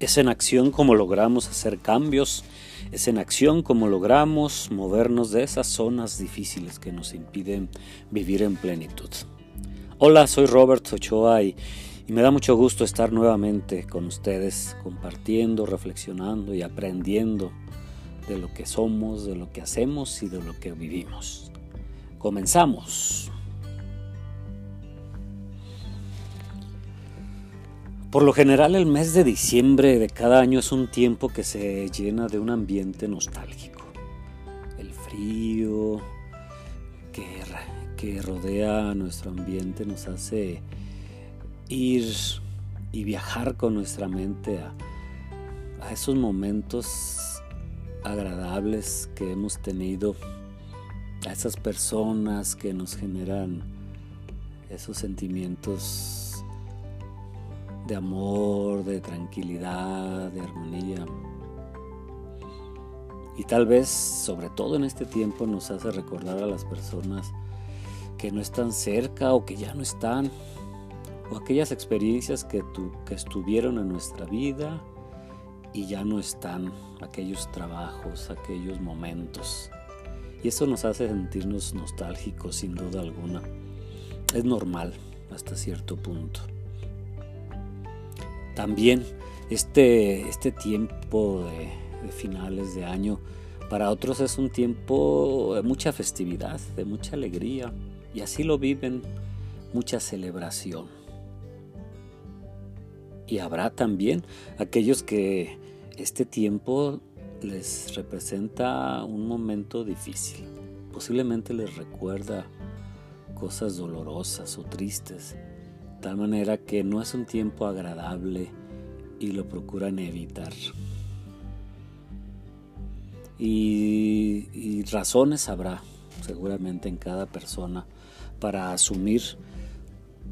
Es en acción como logramos hacer cambios, es en acción como logramos movernos de esas zonas difíciles que nos impiden vivir en plenitud. Hola, soy Robert Ochoa y, me da mucho gusto estar nuevamente con ustedes compartiendo, reflexionando y aprendiendo de lo que somos, de lo que hacemos y de lo que vivimos. Comenzamos. Por lo general el mes de diciembre de cada año es un tiempo que se llena de un ambiente nostálgico. El frío que, que rodea nuestro ambiente nos hace ir y viajar con nuestra mente a, a esos momentos agradables que hemos tenido, a esas personas que nos generan esos sentimientos de amor, de tranquilidad, de armonía. Y tal vez, sobre todo en este tiempo, nos hace recordar a las personas que no están cerca o que ya no están, o aquellas experiencias que, que estuvieron en nuestra vida y ya no están, aquellos trabajos, aquellos momentos. Y eso nos hace sentirnos nostálgicos sin duda alguna. Es normal hasta cierto punto. También este, este tiempo de, finales de año para otros es un tiempo de mucha festividad, de mucha alegría y así lo viven, mucha celebración. Y habrá también aquellos que este tiempo les representa un momento difícil. Posiblemente les recuerda cosas dolorosas o tristes tal manera que no es un tiempo agradable y lo procuran evitar. Y, razones habrá seguramente en cada persona para asumir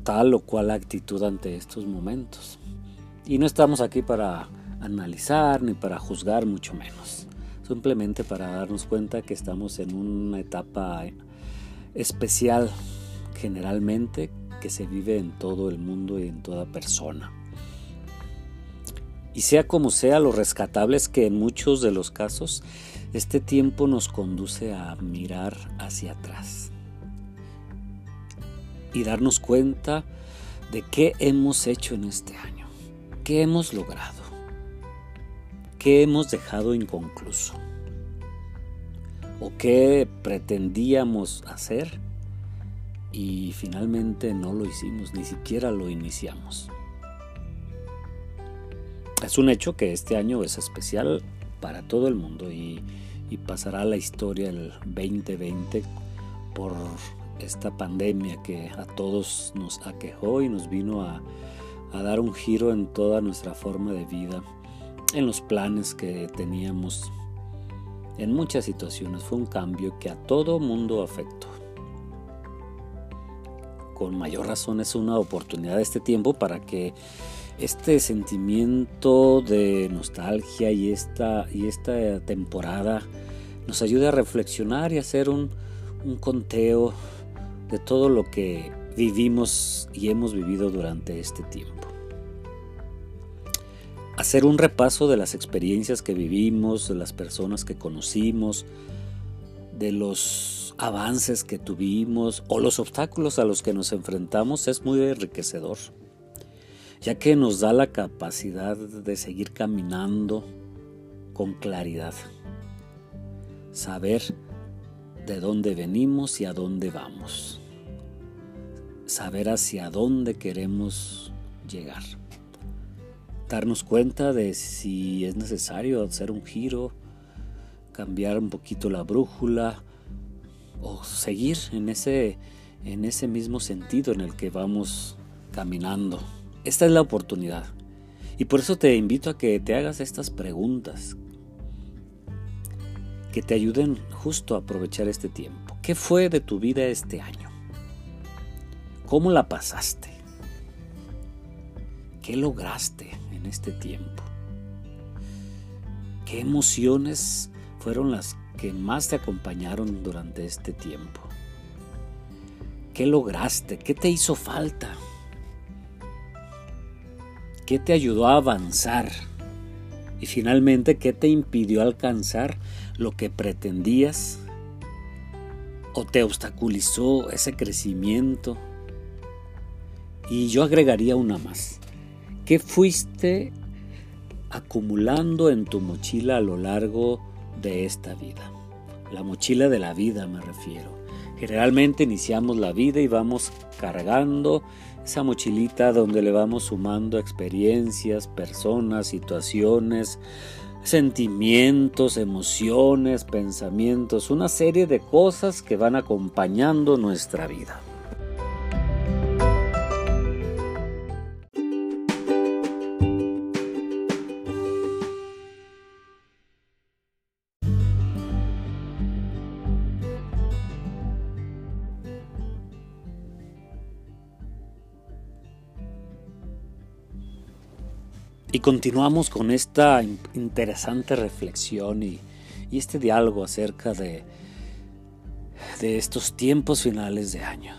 tal o cual actitud ante estos momentos. Y no estamos aquí para analizar ni para juzgar, mucho menos. Simplemente para darnos cuenta que estamos en una etapa especial generalmente que se vive en todo el mundo y en toda persona. Y sea como sea, lo rescatable es que en muchos de los casos este tiempo nos conduce a mirar hacia atrás y darnos cuenta de qué hemos hecho en este año, qué hemos logrado, qué hemos dejado inconcluso o qué pretendíamos hacer y finalmente no lo hicimos, ni siquiera lo iniciamos. Es un hecho que este año es especial para todo el mundo y, pasará a la historia el 2020 por esta pandemia que a todos nos aquejó y nos vino a, a dar un giro en toda nuestra forma de vida, en los planes que teníamos, en muchas situaciones. Fue un cambio que a todo mundo afectó con mayor razón es una oportunidad de este tiempo para que este sentimiento de nostalgia y esta, y esta temporada nos ayude a reflexionar y hacer un, un conteo de todo lo que vivimos y hemos vivido durante este tiempo. Hacer un repaso de las experiencias que vivimos, de las personas que conocimos, de los avances que tuvimos o los obstáculos a los que nos enfrentamos es muy enriquecedor, ya que nos da la capacidad de seguir caminando con claridad, saber de dónde venimos y a dónde vamos, saber hacia dónde queremos llegar, darnos cuenta de si es necesario hacer un giro, cambiar un poquito la brújula, o seguir en ese, en ese mismo sentido en el que vamos caminando. Esta es la oportunidad. Y por eso te invito a que te hagas estas preguntas que te ayuden justo a aprovechar este tiempo. ¿Qué fue de tu vida este año? ¿Cómo la pasaste? ¿Qué lograste en este tiempo? ¿Qué emociones fueron las que más te acompañaron durante este tiempo? ¿Qué lograste? ¿Qué te hizo falta? ¿Qué te ayudó a avanzar Y finalmente, ¿qué te impidió alcanzar lo que pretendías? ¿O te obstaculizó ese crecimiento? Y yo agregaría una más. ¿Qué fuiste acumulando en tu mochila a lo largo de esta vida? La mochila de la vida me refiero. Generalmente iniciamos la vida y vamos cargando esa mochilita donde le vamos sumando experiencias, personas, situaciones, sentimientos, emociones, pensamientos, una serie de cosas que van acompañando nuestra vida. Y continuamos con esta interesante reflexión y, este diálogo acerca de, de estos tiempos finales de año.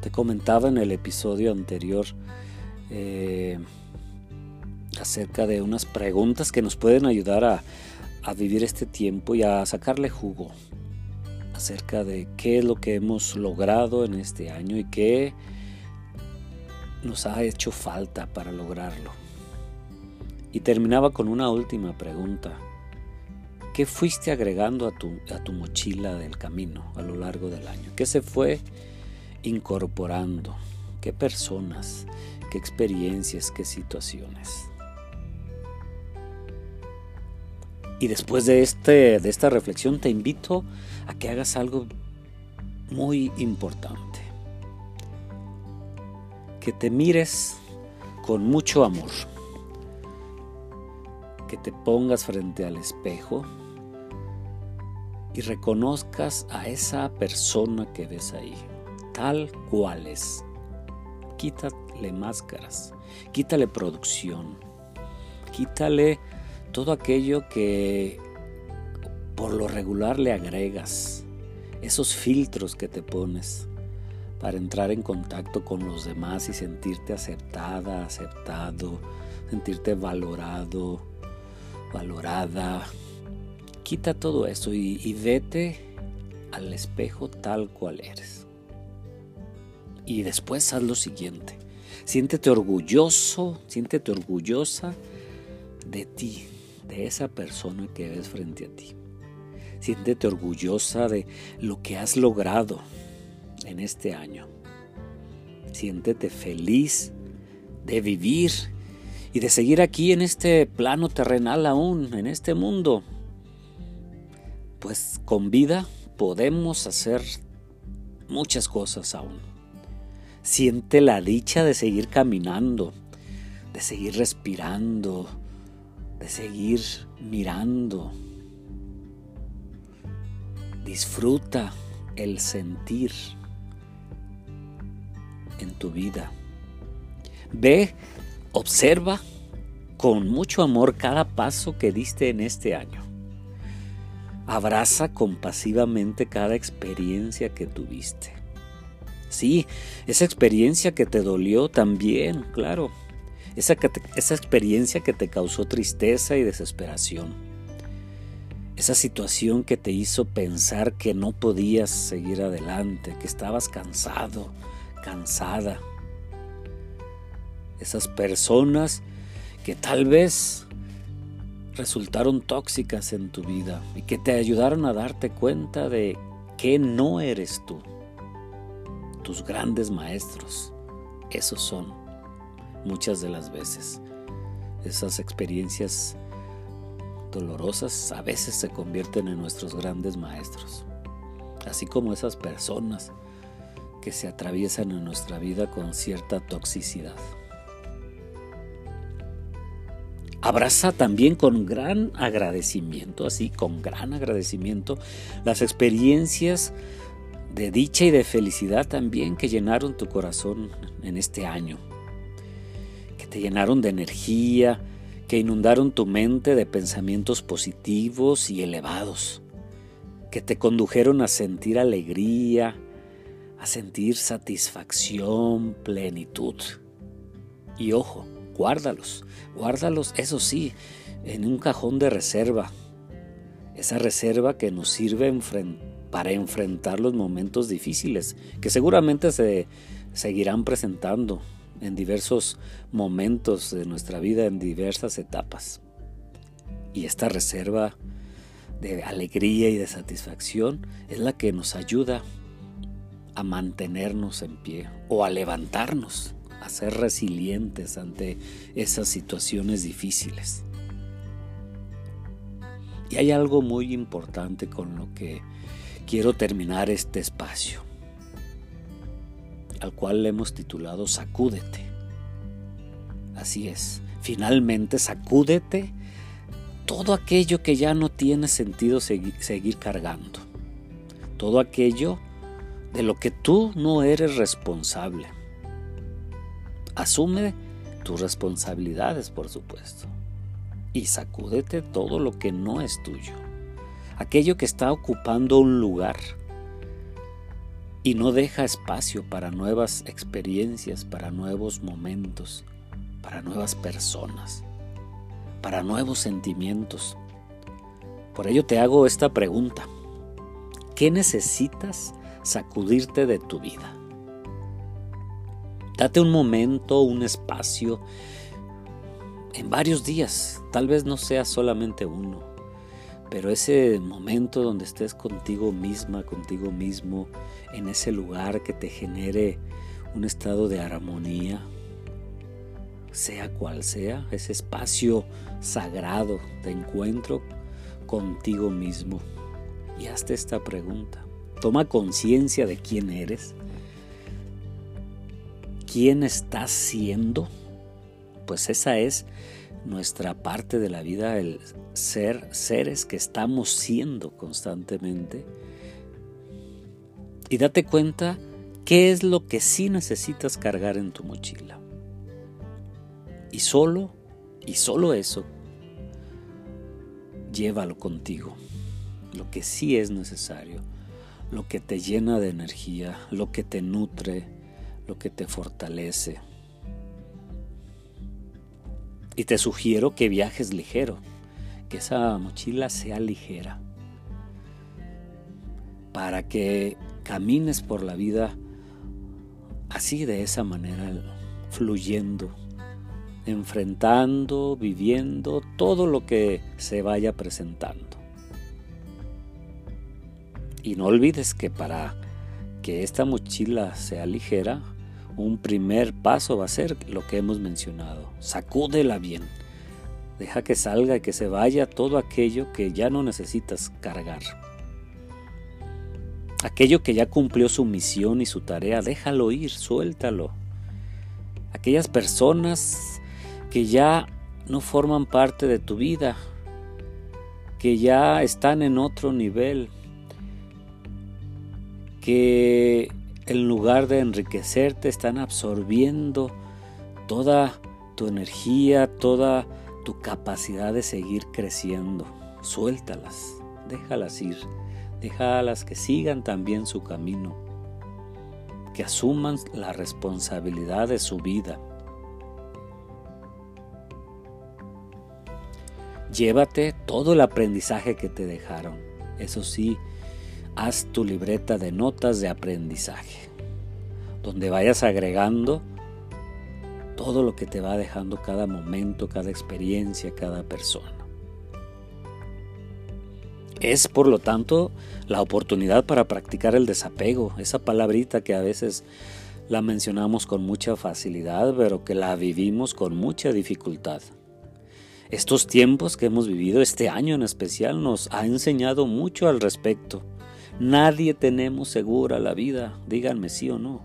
Te comentaba en el episodio anterior eh, acerca de unas preguntas que nos pueden ayudar a, a vivir este tiempo y a sacarle jugo acerca de qué es lo que hemos logrado en este año y qué nos ha hecho falta para lograrlo. Y terminaba con una última pregunta. ¿Qué fuiste agregando a tu, a tu mochila del camino a lo largo del año? ¿Qué se fue incorporando? ¿Qué personas? ¿Qué experiencias? ¿Qué situaciones? Y después de, este, de esta reflexión te invito a que hagas algo muy importante que te mires con mucho amor, que te pongas frente al espejo y reconozcas a esa persona que ves ahí, tal cual es. Quítale máscaras, quítale producción, quítale todo aquello que por lo regular le agregas, esos filtros que te pones para entrar en contacto con los demás y sentirte aceptada, aceptado, sentirte valorado, valorada. Quita todo eso y, y vete al espejo tal cual eres. Y después haz lo siguiente. Siéntete orgulloso, siéntete orgullosa de ti, de esa persona que ves frente a ti. Siéntete orgullosa de lo que has logrado, en este año. Siéntete feliz de vivir y de seguir aquí en este plano terrenal aún, en este mundo. Pues con vida podemos hacer muchas cosas aún. Siente la dicha de seguir caminando, de seguir respirando, de seguir mirando. Disfruta el sentir en tu vida. Ve, observa con mucho amor cada paso que diste en este año. Abraza compasivamente cada experiencia que tuviste. Sí, esa experiencia que te dolió también, claro. Esa, esa experiencia que te causó tristeza y desesperación. Esa situación que te hizo pensar que no podías seguir adelante, que estabas cansado, cansada. Esas personas que tal vez resultaron tóxicas en tu vida y que te ayudaron a darte cuenta de que no eres tú. Tus grandes maestros, esos son muchas de las veces. Esas experiencias dolorosas a veces se convierten en nuestros grandes maestros. Así como esas personas que se atraviesan en nuestra vida con cierta toxicidad. Abraza también con gran agradecimiento, así con gran agradecimiento, las experiencias de dicha y de felicidad también que llenaron tu corazón en este año, que te llenaron de energía, que inundaron tu mente de pensamientos positivos y elevados, que te condujeron a sentir alegría, a sentir satisfacción, plenitud. Y ojo, guárdalos, guárdalos, eso sí, en un cajón de reserva. Esa reserva que nos sirve para enfrentar los momentos difíciles, que seguramente se seguirán presentando en diversos momentos de nuestra vida, en diversas etapas. Y esta reserva de alegría y de satisfacción es la que nos ayuda a mantenernos en pie o a levantarnos, a ser resilientes ante esas situaciones difíciles. Y hay algo muy importante con lo que quiero terminar este espacio, al cual le hemos titulado Sacúdete. Así es, finalmente sacúdete todo aquello que ya no tiene sentido seguir, cargando, todo aquello de lo que tú no eres responsable. Asume tus responsabilidades, por supuesto, y sacúdete todo lo que no es tuyo, aquello que está ocupando un lugar y no deja espacio para nuevas experiencias, para nuevos momentos, para nuevas personas para nuevos sentimientos. Por ello te hago esta pregunta. ¿Qué necesitas sacudirte de tu vida? Date un momento, un espacio, en varios días, tal vez no sea solamente uno, pero ese momento donde estés contigo misma, contigo mismo, en ese lugar que te genere un estado de armonía, sea cual sea, ese espacio sagrado de encuentro contigo mismo. Y hazte esta pregunta. Toma conciencia de quién eres. ¿Quién estás siendo? Pues esa es nuestra parte de la vida, el ser seres que estamos siendo constantemente. Y date cuenta qué es lo que sí necesitas cargar en tu mochila. Y solo, y solo eso, llévalo contigo. Lo que sí es necesario, lo que te llena de energía, lo que te nutre, lo que te fortalece. Y te sugiero que viajes ligero, que esa mochila sea ligera, para que camines por la vida así de esa manera, fluyendo enfrentando, viviendo todo lo que se vaya presentando. Y no olvides que para que esta mochila sea ligera, un primer paso va a ser lo que hemos mencionado. Sacúdela bien. Deja que salga y que se vaya todo aquello que ya no necesitas cargar. Aquello que ya cumplió su misión y su tarea, déjalo ir, suéltalo. Aquellas personas que ya no forman parte de tu vida, que ya están en otro nivel, que en lugar de enriquecerte están absorbiendo toda tu energía, toda tu capacidad de seguir creciendo. Suéltalas, déjalas ir, déjalas que sigan también su camino, que asuman la responsabilidad de su vida Llévate todo el aprendizaje que te dejaron. Eso sí, haz tu libreta de notas de aprendizaje, donde vayas agregando todo lo que te va dejando cada momento, cada experiencia, cada persona. Es, por lo tanto, la oportunidad para practicar el desapego, esa palabrita que a veces la mencionamos con mucha facilidad, pero que la vivimos con mucha dificultad. Estos tiempos que hemos vivido, este año en especial, nos ha enseñado mucho al respecto. Nadie tenemos segura la vida, díganme sí o no.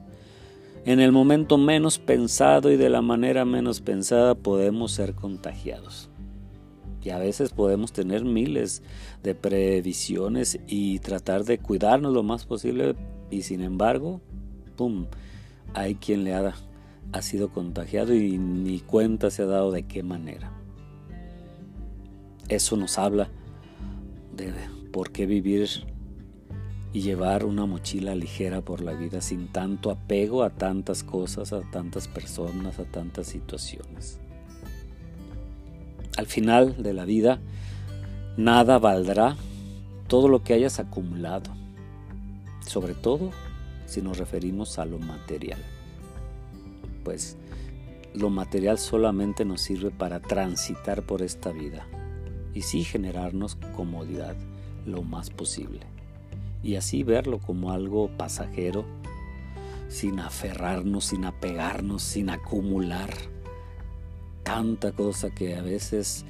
En el momento menos pensado y de la manera menos pensada podemos ser contagiados. Y a veces podemos tener miles de previsiones y tratar de cuidarnos lo más posible y sin embargo, ¡pum!, hay quien le ha, ha sido contagiado y ni cuenta se ha dado de qué manera. Eso nos habla de por qué vivir y llevar una mochila ligera por la vida sin tanto apego a tantas cosas, a tantas personas, a tantas situaciones. Al final de la vida, nada valdrá todo lo que hayas acumulado, sobre todo si nos referimos a lo material. Pues lo material solamente nos sirve para transitar por esta vida y sí generarnos comodidad lo más posible. Y así verlo como algo pasajero, sin aferrarnos, sin apegarnos, sin acumular tanta cosa que a veces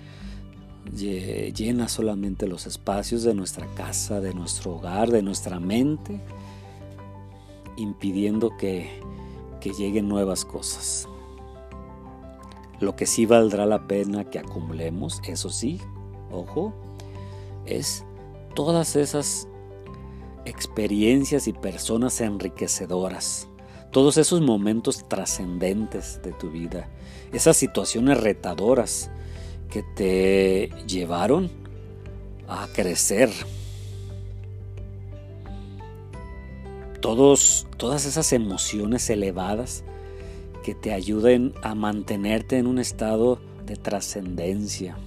llena solamente los espacios de nuestra casa, de nuestro hogar, de nuestra mente, impidiendo que, que lleguen nuevas cosas. Lo que sí valdrá la pena que acumulemos, eso sí, ojo, es todas esas experiencias y personas enriquecedoras, todos esos momentos trascendentes de tu vida, esas situaciones retadoras que te llevaron a crecer. Todos, todas esas emociones elevadas que te ayuden a mantenerte en un estado de trascendencia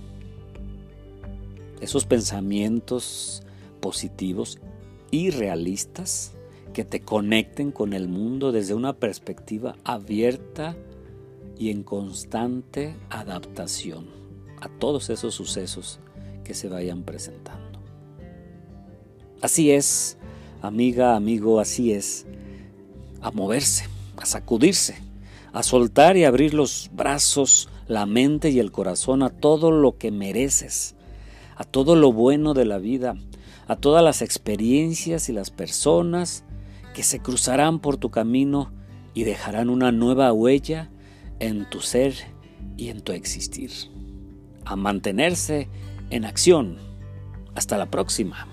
esos pensamientos positivos y realistas que te conecten con el mundo desde una perspectiva abierta y en constante adaptación a todos esos sucesos que se vayan presentando. Así es, amiga, amigo, así es, a moverse, a sacudirse, a soltar y abrir los brazos, la mente y el corazón a todo lo que mereces, a todo lo bueno de la vida, a todas las experiencias y las personas que se cruzarán por tu camino y dejarán una nueva huella en tu ser y en tu existir. A mantenerse en acción. Hasta la próxima.